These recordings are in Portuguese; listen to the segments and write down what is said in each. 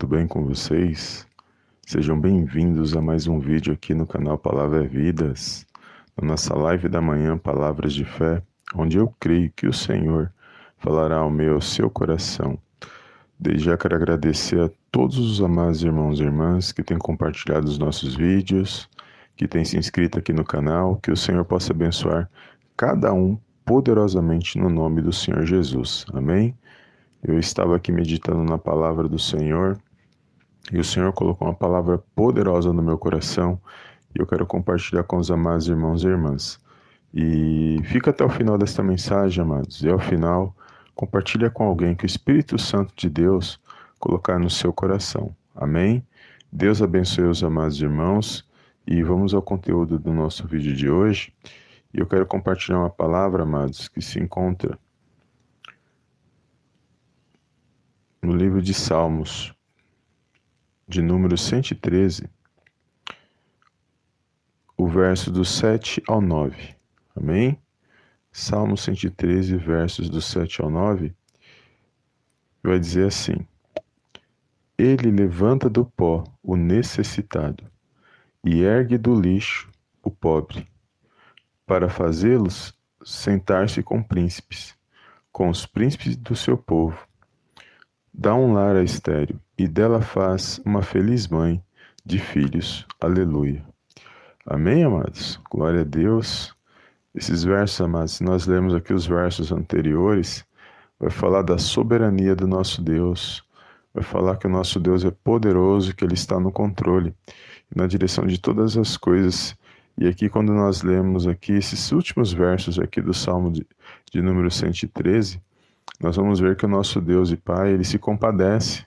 tudo bem com vocês? Sejam bem-vindos a mais um vídeo aqui no canal Palavra é Vidas, na nossa live da manhã Palavras de Fé, onde eu creio que o Senhor falará ao meu ao seu coração. Desde já quero agradecer a todos os amados irmãos e irmãs que têm compartilhado os nossos vídeos, que têm se inscrito aqui no canal, que o Senhor possa abençoar cada um poderosamente no nome do Senhor Jesus. Amém? Eu estava aqui meditando na palavra do Senhor e o Senhor colocou uma palavra poderosa no meu coração e eu quero compartilhar com os amados irmãos e irmãs. E fica até o final desta mensagem, amados, e ao final compartilha com alguém que o Espírito Santo de Deus colocar no seu coração. Amém? Deus abençoe os amados irmãos e vamos ao conteúdo do nosso vídeo de hoje. E eu quero compartilhar uma palavra, amados, que se encontra no livro de Salmos, de número 113, o verso do 7 ao 9. Amém? Salmo 113, versos do 7 ao 9, vai dizer assim: Ele levanta do pó o necessitado e ergue do lixo o pobre, para fazê-los sentar-se com príncipes, com os príncipes do seu povo Dá um lar a estéreo, e dela faz uma feliz mãe de filhos. Aleluia. Amém, amados? Glória a Deus. Esses versos, amados, se nós lemos aqui os versos anteriores, vai falar da soberania do nosso Deus, vai falar que o nosso Deus é poderoso, que Ele está no controle, na direção de todas as coisas. E aqui, quando nós lemos aqui esses últimos versos aqui do Salmo de, de número 113, nós vamos ver que o nosso Deus e Pai, ele se compadece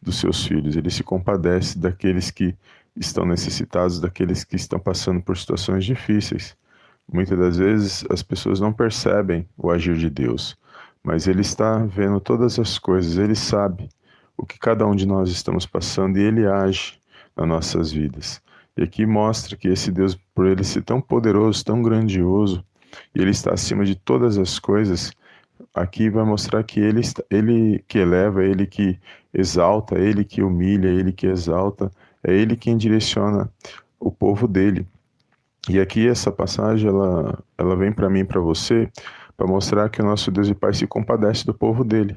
dos seus filhos, ele se compadece daqueles que estão necessitados, daqueles que estão passando por situações difíceis. Muitas das vezes as pessoas não percebem o agir de Deus, mas ele está vendo todas as coisas, ele sabe o que cada um de nós estamos passando e ele age nas nossas vidas. E aqui mostra que esse Deus, por ele ser tão poderoso, tão grandioso, e ele está acima de todas as coisas, aqui vai mostrar que ele, ele que eleva, ele que exalta, ele que humilha, ele que exalta, é ele quem direciona o povo dele. E aqui essa passagem ela, ela vem para mim para você para mostrar que o nosso Deus e Pai se compadece do povo dele.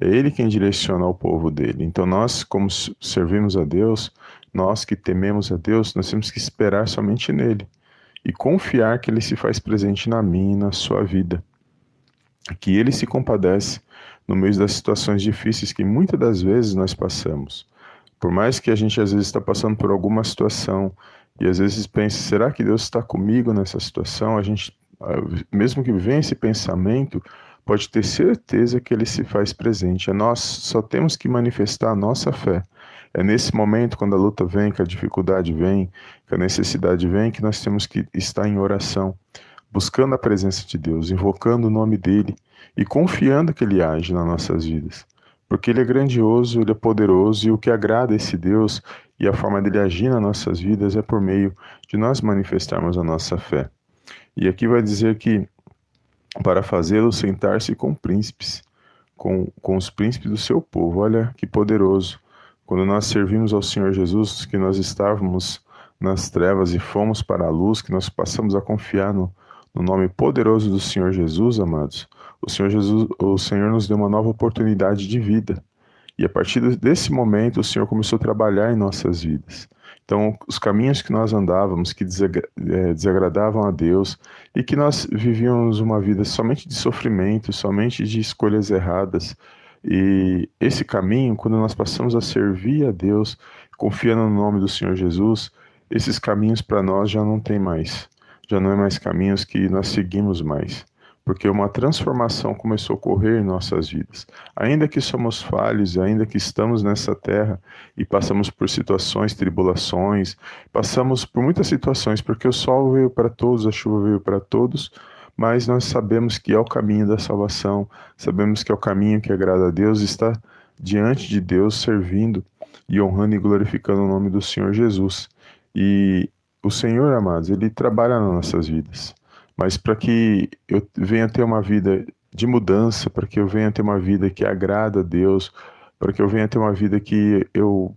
É ele quem direciona o povo dele. Então nós, como servimos a Deus, nós que tememos a Deus, nós temos que esperar somente nele e confiar que ele se faz presente na minha e na sua vida que ele se compadece no meio das situações difíceis que muitas das vezes nós passamos. Por mais que a gente às vezes está passando por alguma situação e às vezes pense, será que Deus está comigo nessa situação? A gente, mesmo que venha esse pensamento, pode ter certeza que ele se faz presente. É nós só temos que manifestar a nossa fé. É nesse momento, quando a luta vem, que a dificuldade vem, que a necessidade vem, que nós temos que estar em oração buscando a presença de Deus, invocando o nome dele e confiando que ele age nas nossas vidas. Porque ele é grandioso, ele é poderoso e o que agrada esse Deus e a forma dele agir nas nossas vidas é por meio de nós manifestarmos a nossa fé. E aqui vai dizer que para fazê-lo sentar-se com príncipes, com, com os príncipes do seu povo. Olha que poderoso. Quando nós servimos ao Senhor Jesus, que nós estávamos nas trevas e fomos para a luz, que nós passamos a confiar no, no nome poderoso do Senhor Jesus, amados, o Senhor Jesus, o Senhor nos deu uma nova oportunidade de vida. E a partir desse momento, o Senhor começou a trabalhar em nossas vidas. Então, os caminhos que nós andávamos, que é, desagradavam a Deus, e que nós vivíamos uma vida somente de sofrimento, somente de escolhas erradas. E esse caminho, quando nós passamos a servir a Deus, confiando no nome do Senhor Jesus, esses caminhos para nós já não tem mais já não é mais caminhos que nós seguimos mais, porque uma transformação começou a ocorrer em nossas vidas. Ainda que somos falhos, ainda que estamos nessa terra e passamos por situações, tribulações, passamos por muitas situações, porque o sol veio para todos, a chuva veio para todos, mas nós sabemos que é o caminho da salvação, sabemos que é o caminho que agrada a Deus, está diante de Deus servindo e honrando e glorificando o nome do Senhor Jesus. E o Senhor, amados, ele trabalha nas nossas vidas. Mas para que eu venha ter uma vida de mudança, para que eu venha ter uma vida que agrada a Deus, para que eu venha ter uma vida que eu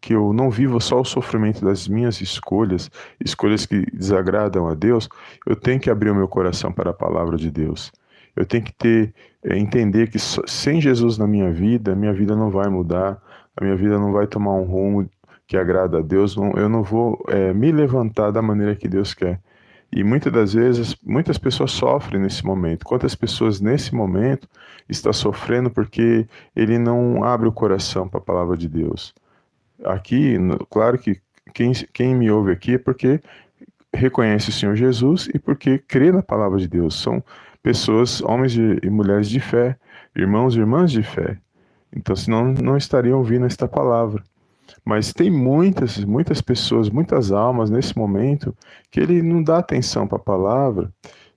que eu não vivo só o sofrimento das minhas escolhas, escolhas que desagradam a Deus, eu tenho que abrir o meu coração para a palavra de Deus. Eu tenho que ter é, entender que sem Jesus na minha vida, minha vida não vai mudar, a minha vida não vai tomar um rumo que agrada a Deus, eu não vou é, me levantar da maneira que Deus quer. E muitas das vezes, muitas pessoas sofrem nesse momento. Quantas pessoas nesse momento está sofrendo porque ele não abre o coração para a palavra de Deus? Aqui, claro que quem, quem me ouve aqui é porque reconhece o Senhor Jesus e porque crê na palavra de Deus. São pessoas, homens e mulheres de fé, irmãos e irmãs de fé. Então, senão não estariam ouvindo esta palavra. Mas tem muitas, muitas pessoas, muitas almas nesse momento que ele não dá atenção para a palavra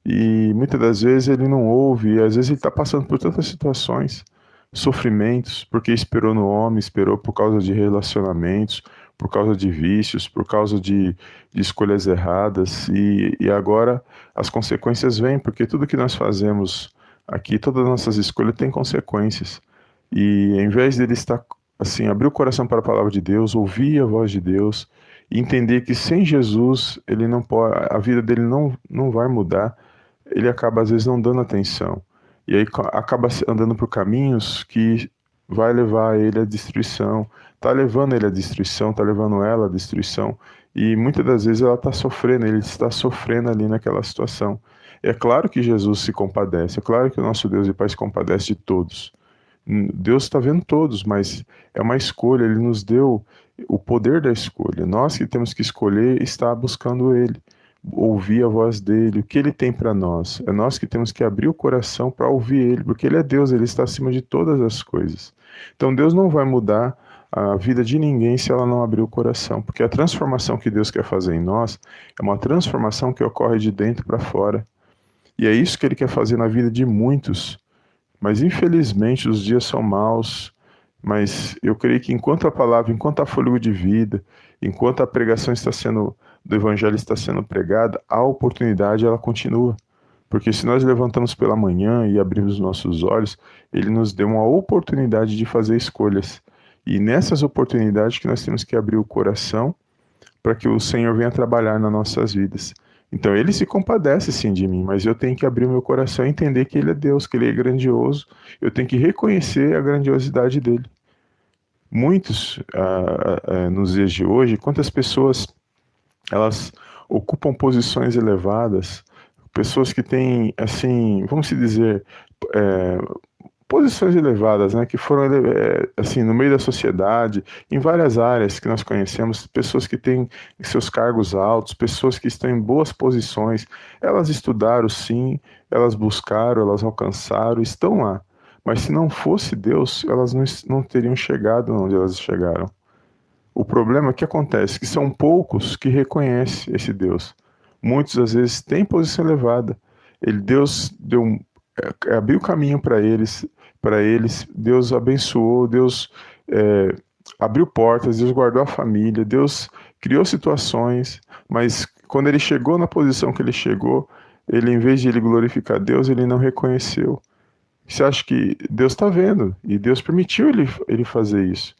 e muitas das vezes ele não ouve, e às vezes ele está passando por tantas situações, sofrimentos, porque esperou no homem, esperou por causa de relacionamentos, por causa de vícios, por causa de, de escolhas erradas, e, e agora as consequências vêm, porque tudo que nós fazemos aqui, todas as nossas escolhas têm consequências. E em vez dele estar assim, abrir o coração para a palavra de Deus, ouvir a voz de Deus, e entender que sem Jesus ele não pode, a vida dele não, não vai mudar, ele acaba às vezes não dando atenção. E aí acaba andando por caminhos que vai levar ele à destruição, tá levando ele à destruição, tá levando ela à destruição, e muitas das vezes ela está sofrendo, ele está sofrendo ali naquela situação. É claro que Jesus se compadece, é claro que o nosso Deus e Pai se compadece de todos. Deus está vendo todos, mas é uma escolha, Ele nos deu o poder da escolha. Nós que temos que escolher estar buscando Ele, ouvir a voz dele, o que Ele tem para nós. É nós que temos que abrir o coração para ouvir Ele, porque Ele é Deus, Ele está acima de todas as coisas. Então Deus não vai mudar a vida de ninguém se ela não abrir o coração, porque a transformação que Deus quer fazer em nós é uma transformação que ocorre de dentro para fora. E é isso que Ele quer fazer na vida de muitos mas infelizmente os dias são maus. Mas eu creio que enquanto a palavra, enquanto há fôlego de vida, enquanto a pregação está sendo do evangelho está sendo pregada, a oportunidade ela continua. Porque se nós levantamos pela manhã e abrimos nossos olhos, ele nos deu uma oportunidade de fazer escolhas. E nessas oportunidades que nós temos que abrir o coração para que o Senhor venha trabalhar nas nossas vidas. Então ele se compadece sim de mim, mas eu tenho que abrir o meu coração e entender que ele é Deus, que ele é grandioso. Eu tenho que reconhecer a grandiosidade dele. Muitos, ah, ah, nos dias de hoje, quantas pessoas elas ocupam posições elevadas, pessoas que têm, assim, vamos se dizer, é, posições elevadas, né, que foram é, assim no meio da sociedade, em várias áreas que nós conhecemos, pessoas que têm seus cargos altos, pessoas que estão em boas posições, elas estudaram sim, elas buscaram, elas alcançaram, estão lá. Mas se não fosse Deus, elas não, não teriam chegado onde elas chegaram. O problema é que acontece que são poucos que reconhecem esse Deus. Muitos às vezes têm posição elevada. Ele Deus deu é, abriu caminho para eles, para eles. Deus abençoou, Deus é, abriu portas, Deus guardou a família, Deus criou situações, mas quando ele chegou na posição que ele chegou, ele, em vez de ele glorificar Deus, ele não reconheceu. Você acha que Deus está vendo e Deus permitiu ele, ele fazer isso?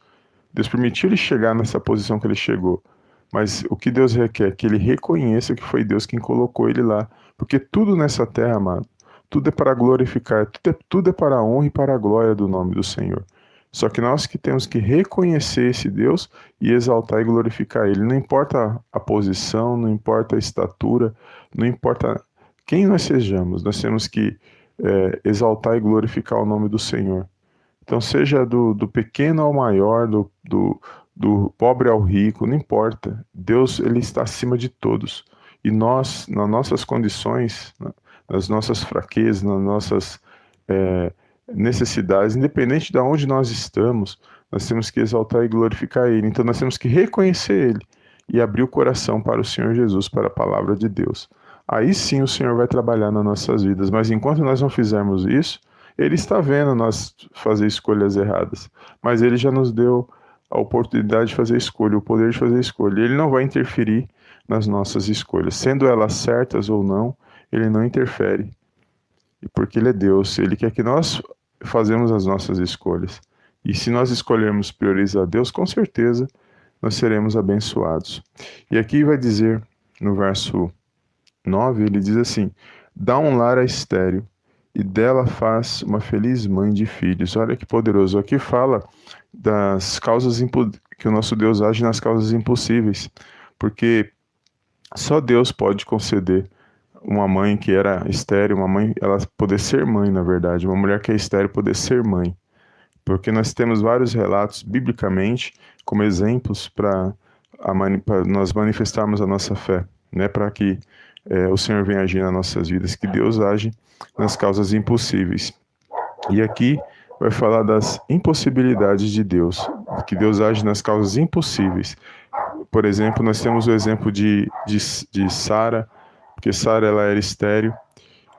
Deus permitiu ele chegar nessa posição que ele chegou. Mas o que Deus requer? Que ele reconheça que foi Deus quem colocou ele lá. Porque tudo nessa terra, amado, tudo é para glorificar, tudo é, tudo é para a honra e para a glória do nome do Senhor. Só que nós que temos que reconhecer esse Deus e exaltar e glorificar Ele. Não importa a posição, não importa a estatura, não importa quem nós sejamos, nós temos que é, exaltar e glorificar o nome do Senhor. Então, seja do, do pequeno ao maior, do, do, do pobre ao rico, não importa. Deus ele está acima de todos. E nós, nas nossas condições, né, nas nossas fraquezas, nas nossas é, necessidades, independente de onde nós estamos, nós temos que exaltar e glorificar Ele. Então nós temos que reconhecer Ele e abrir o coração para o Senhor Jesus, para a palavra de Deus. Aí sim o Senhor vai trabalhar nas nossas vidas, mas enquanto nós não fizermos isso, Ele está vendo nós fazer escolhas erradas, mas Ele já nos deu a oportunidade de fazer escolha, o poder de fazer escolha. Ele não vai interferir nas nossas escolhas, sendo elas certas ou não, ele não interfere. E porque ele é Deus, ele quer que nós fazemos as nossas escolhas. E se nós escolhermos priorizar Deus, com certeza nós seremos abençoados. E aqui vai dizer no verso 9, ele diz assim: Dá um lar a estéreo e dela faz uma feliz mãe de filhos. Olha que poderoso. Aqui fala das causas que o nosso Deus age nas causas impossíveis, porque só Deus pode conceder uma mãe que era estéreo, uma mãe, ela poder ser mãe, na verdade, uma mulher que é estéreo poder ser mãe. Porque nós temos vários relatos biblicamente como exemplos para nós manifestarmos a nossa fé, né, para que é, o Senhor venha agir nas nossas vidas, que Deus age nas causas impossíveis. E aqui vai falar das impossibilidades de Deus, que Deus age nas causas impossíveis. Por exemplo, nós temos o exemplo de, de, de Sara, porque Sara ela era estéreo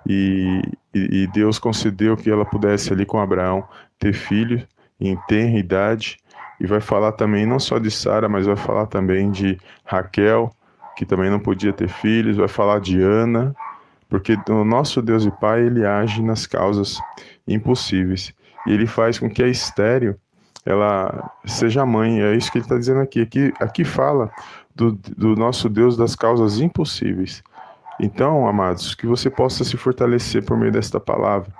e, e, e, Deus concedeu que ela pudesse ali com Abraão ter filho em tenra idade. E vai falar também não só de Sara, mas vai falar também de Raquel, que também não podia ter filhos, vai falar de Ana, porque o nosso Deus e Pai, ele age nas causas impossíveis. E ele faz com que a estéreo ela seja mãe. É isso que ele está dizendo aqui. Aqui, aqui fala do, do nosso Deus das causas impossíveis. Então, amados, que você possa se fortalecer por meio desta palavra.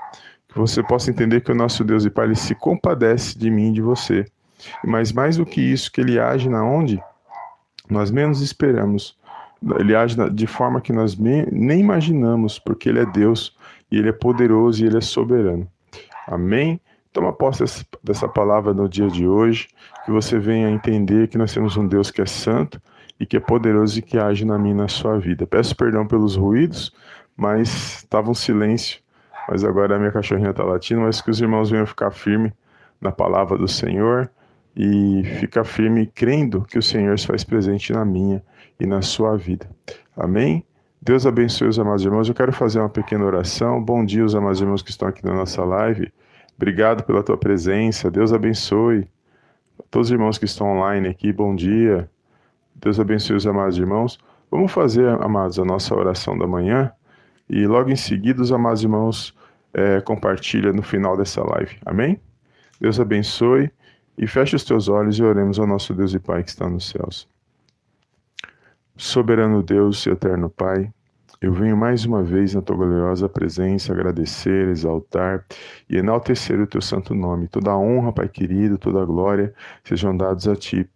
Que você possa entender que o nosso Deus e Pai ele se compadece de mim e de você. Mas mais do que isso, que ele age na onde nós menos esperamos ele age de forma que nós nem imaginamos, porque ele é Deus e ele é poderoso e ele é soberano. Amém? Toma posse dessa palavra no dia de hoje, que você venha entender que nós temos um Deus que é santo e que é poderoso e que age na minha e na sua vida. Peço perdão pelos ruídos, mas estava um silêncio, mas agora a minha cachorrinha está latindo, mas que os irmãos venham ficar firme na palavra do Senhor e ficar firme crendo que o Senhor se faz presente na minha e na sua vida. Amém? Deus abençoe os amados irmãos. Eu quero fazer uma pequena oração. Bom dia, os amados irmãos que estão aqui na nossa live. Obrigado pela tua presença. Deus abençoe. Todos os irmãos que estão online aqui, bom dia. Deus abençoe os amados irmãos. Vamos fazer, amados, a nossa oração da manhã. E logo em seguida, os amados irmãos é, compartilham no final dessa live. Amém? Deus abençoe. E feche os teus olhos e oremos ao nosso Deus e Pai que está nos céus. Soberano Deus e eterno Pai, eu venho mais uma vez na tua gloriosa presença agradecer, exaltar e enaltecer o teu santo nome. Toda a honra, Pai querido, toda a glória sejam dados a ti.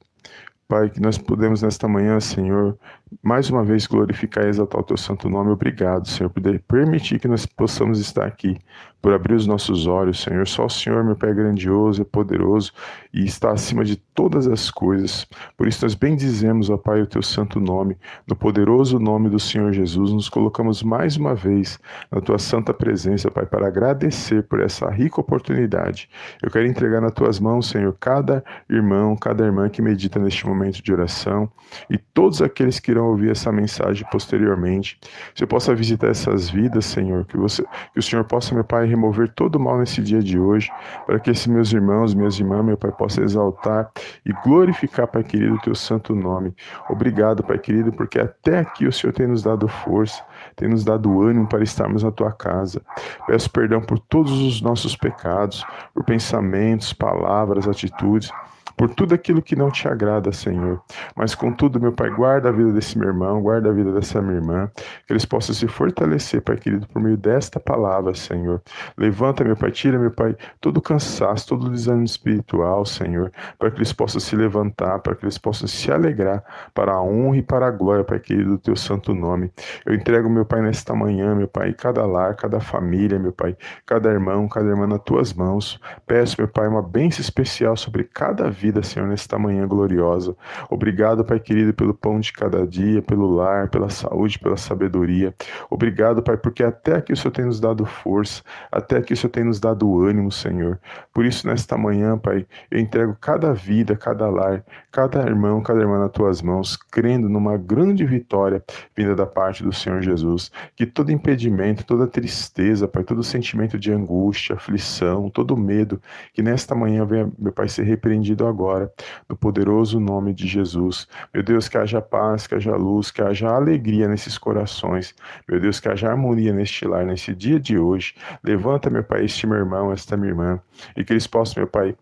Pai, que nós podemos nesta manhã, Senhor, mais uma vez glorificar e exaltar o teu santo nome. Obrigado, Senhor, por permitir que nós possamos estar aqui, por abrir os nossos olhos, Senhor. Só o Senhor, meu Pai, é grandioso, é poderoso e está acima de todas as coisas. Por isso nós bendizemos, ó Pai, o teu santo nome. No poderoso nome do Senhor Jesus, nos colocamos mais uma vez na tua santa presença, Pai, para agradecer por essa rica oportunidade. Eu quero entregar nas tuas mãos, Senhor, cada irmão, cada irmã que medita neste momento de oração e todos aqueles que irão ouvir essa mensagem posteriormente. Você possa visitar essas vidas, Senhor, que, você, que o Senhor possa, meu Pai, remover todo o mal nesse dia de hoje, para que esses meus irmãos, minhas irmãs, meu Pai, possam exaltar e glorificar, Pai querido, o teu santo nome. Obrigado, Pai querido, porque até aqui o Senhor tem nos dado força, tem nos dado ânimo para estarmos na tua casa. Peço perdão por todos os nossos pecados, por pensamentos, palavras, atitudes por tudo aquilo que não te agrada, Senhor. Mas contudo, meu Pai, guarda a vida desse meu irmão, guarda a vida dessa minha irmã, que eles possam se fortalecer, Pai querido, por meio desta palavra, Senhor. Levanta, meu Pai, tira, meu Pai, todo cansaço, todo desânimo espiritual, Senhor, para que eles possam se levantar, para que eles possam se alegrar para a honra e para a glória, Pai querido, do teu santo nome. Eu entrego, meu Pai, nesta manhã, meu Pai, cada lar, cada família, meu Pai, cada irmão, cada irmã nas tuas mãos. Peço, meu Pai, uma bênção especial sobre cada vida vida, Senhor, nesta manhã gloriosa. Obrigado, Pai querido, pelo pão de cada dia, pelo lar, pela saúde, pela sabedoria. Obrigado, Pai, porque até aqui o Senhor tem nos dado força, até aqui o Senhor tem nos dado ânimo, Senhor. Por isso, nesta manhã, Pai, eu entrego cada vida, cada lar, cada irmão, cada irmã nas tuas mãos, crendo numa grande vitória vinda da parte do Senhor Jesus. Que todo impedimento, toda tristeza, Pai, todo sentimento de angústia, aflição, todo medo, que nesta manhã venha, meu Pai, ser repreendido agora agora, no poderoso nome de Jesus. Meu Deus, que haja paz, que haja luz, que haja alegria nesses corações. Meu Deus, que haja harmonia neste lar, nesse dia de hoje. Levanta, meu Pai, este meu irmão, esta minha irmã, e que eles possam, meu Pai,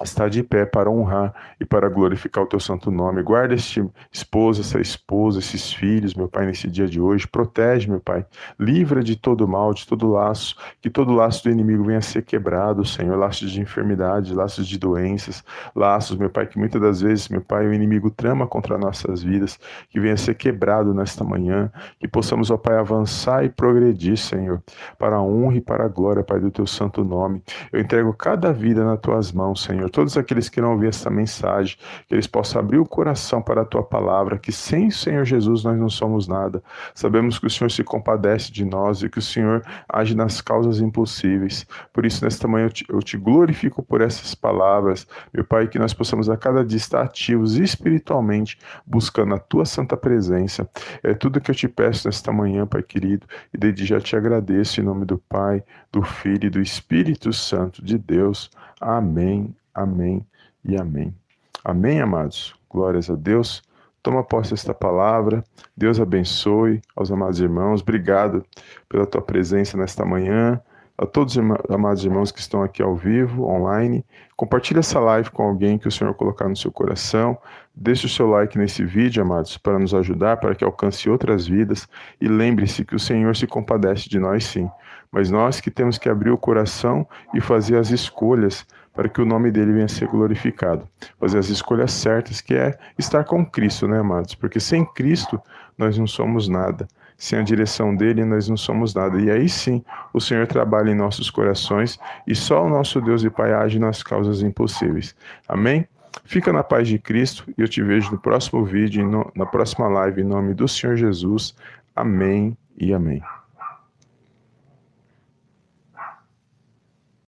está de pé para honrar e para glorificar o teu santo nome. Guarda este esposo, essa esposa, esses filhos, meu Pai, nesse dia de hoje. Protege, meu Pai. Livra de todo mal, de todo laço, que todo laço do inimigo venha a ser quebrado, Senhor. Laços de enfermidade, laços de doenças, laços, meu Pai, que muitas das vezes, meu Pai, o inimigo trama contra nossas vidas, que venha a ser quebrado nesta manhã, que possamos, ó Pai, avançar e progredir, Senhor, para a honra e para a glória, Pai, do teu santo nome. Eu entrego cada vida nas tuas mãos, Senhor todos aqueles que não ouvir essa mensagem, que eles possam abrir o coração para a tua palavra, que sem o Senhor Jesus nós não somos nada. Sabemos que o Senhor se compadece de nós e que o Senhor age nas causas impossíveis. Por isso, nesta manhã eu te, eu te glorifico por essas palavras, meu Pai, que nós possamos a cada dia estar ativos espiritualmente, buscando a tua santa presença. É tudo que eu te peço nesta manhã, Pai querido, e desde já te agradeço em nome do Pai, do Filho e do Espírito Santo de Deus. Amém. Amém e amém. Amém, amados? Glórias a Deus. Toma posse desta palavra. Deus abençoe aos amados irmãos. Obrigado pela tua presença nesta manhã. A todos os amados irmãos que estão aqui ao vivo, online, compartilhe essa live com alguém que o Senhor colocar no seu coração. Deixe o seu like nesse vídeo, amados, para nos ajudar, para que alcance outras vidas. E lembre-se que o Senhor se compadece de nós sim, mas nós que temos que abrir o coração e fazer as escolhas para que o nome dele venha a ser glorificado. Fazer as escolhas certas, que é estar com Cristo, né, amados? Porque sem Cristo nós não somos nada. Sem a direção dele nós não somos nada. E aí sim, o Senhor trabalha em nossos corações e só o nosso Deus e Pai age nas causas impossíveis. Amém? Fica na paz de Cristo e eu te vejo no próximo vídeo, na próxima live, em nome do Senhor Jesus. Amém e amém.